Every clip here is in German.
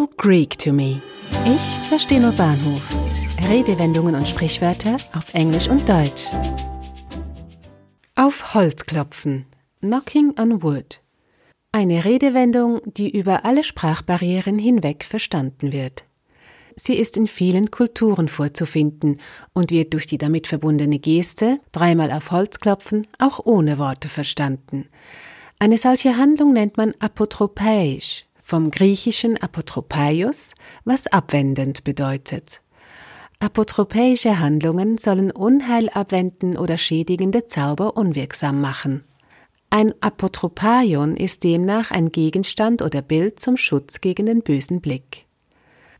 all Greek to me. Ich verstehe nur Bahnhof. Redewendungen und Sprichwörter auf Englisch und Deutsch. Auf Holz klopfen. Knocking on wood. Eine Redewendung, die über alle Sprachbarrieren hinweg verstanden wird. Sie ist in vielen Kulturen vorzufinden und wird durch die damit verbundene Geste, dreimal auf Holz klopfen, auch ohne Worte verstanden. Eine solche Handlung nennt man apotropäisch, vom griechischen apotropaios, was abwendend bedeutet. Apotropäische Handlungen sollen Unheil abwenden oder schädigende Zauber unwirksam machen. Ein Apotropaion ist demnach ein Gegenstand oder Bild zum Schutz gegen den bösen Blick.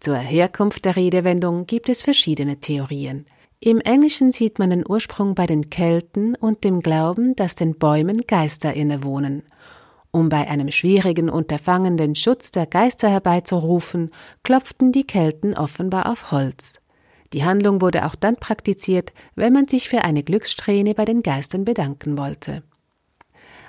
Zur Herkunft der Redewendung gibt es verschiedene Theorien. Im Englischen sieht man den Ursprung bei den Kelten und dem Glauben, dass den Bäumen Geister innewohnen. Um bei einem schwierigen Unterfangen den Schutz der Geister herbeizurufen, klopften die Kelten offenbar auf Holz. Die Handlung wurde auch dann praktiziert, wenn man sich für eine Glückssträhne bei den Geistern bedanken wollte.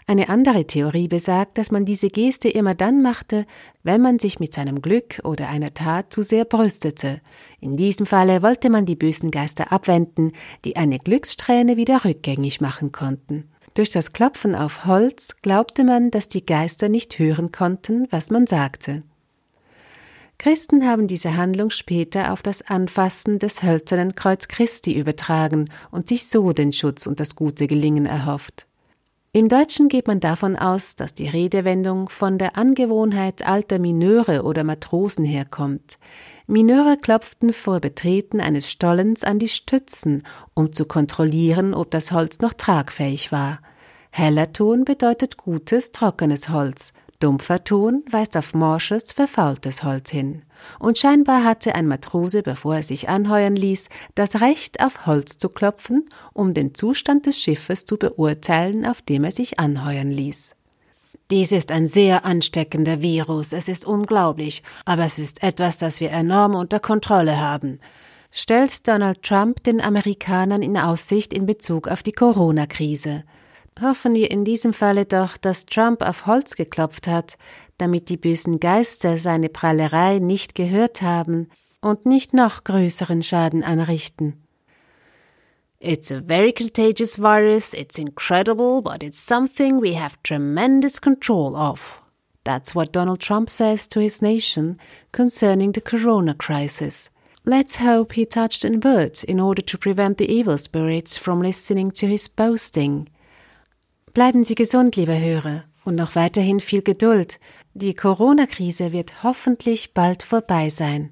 Eine andere Theorie besagt, dass man diese Geste immer dann machte, wenn man sich mit seinem Glück oder einer Tat zu sehr brüstete. In diesem Falle wollte man die bösen Geister abwenden, die eine Glückssträhne wieder rückgängig machen konnten. Durch das Klopfen auf Holz glaubte man, dass die Geister nicht hören konnten, was man sagte. Christen haben diese Handlung später auf das Anfassen des hölzernen Kreuz Christi übertragen und sich so den Schutz und das gute Gelingen erhofft. Im Deutschen geht man davon aus, dass die Redewendung von der Angewohnheit alter Mineure oder Matrosen herkommt. Mineure klopften vor Betreten eines Stollens an die Stützen, um zu kontrollieren, ob das Holz noch tragfähig war. Heller Ton bedeutet gutes, trockenes Holz, dumpfer Ton weist auf morsches, verfaultes Holz hin und scheinbar hatte ein Matrose, bevor er sich anheuern ließ, das Recht auf Holz zu klopfen, um den Zustand des Schiffes zu beurteilen, auf dem er sich anheuern ließ. Dies ist ein sehr ansteckender Virus, es ist unglaublich, aber es ist etwas, das wir enorm unter Kontrolle haben, stellt Donald Trump den Amerikanern in Aussicht in Bezug auf die Corona-Krise. Hoffen wir in diesem Falle doch, dass Trump auf Holz geklopft hat, damit die bösen Geister seine Prahlerei nicht gehört haben und nicht noch größeren Schaden anrichten. It's a very contagious virus, it's incredible, but it's something we have tremendous control of. That's what Donald Trump says to his nation concerning the corona crisis. Let's hope he touched in wood in order to prevent the evil spirits from listening to his boasting. Bleiben Sie gesund, liebe Hörer, und noch weiterhin viel Geduld. Die Corona-Krise wird hoffentlich bald vorbei sein.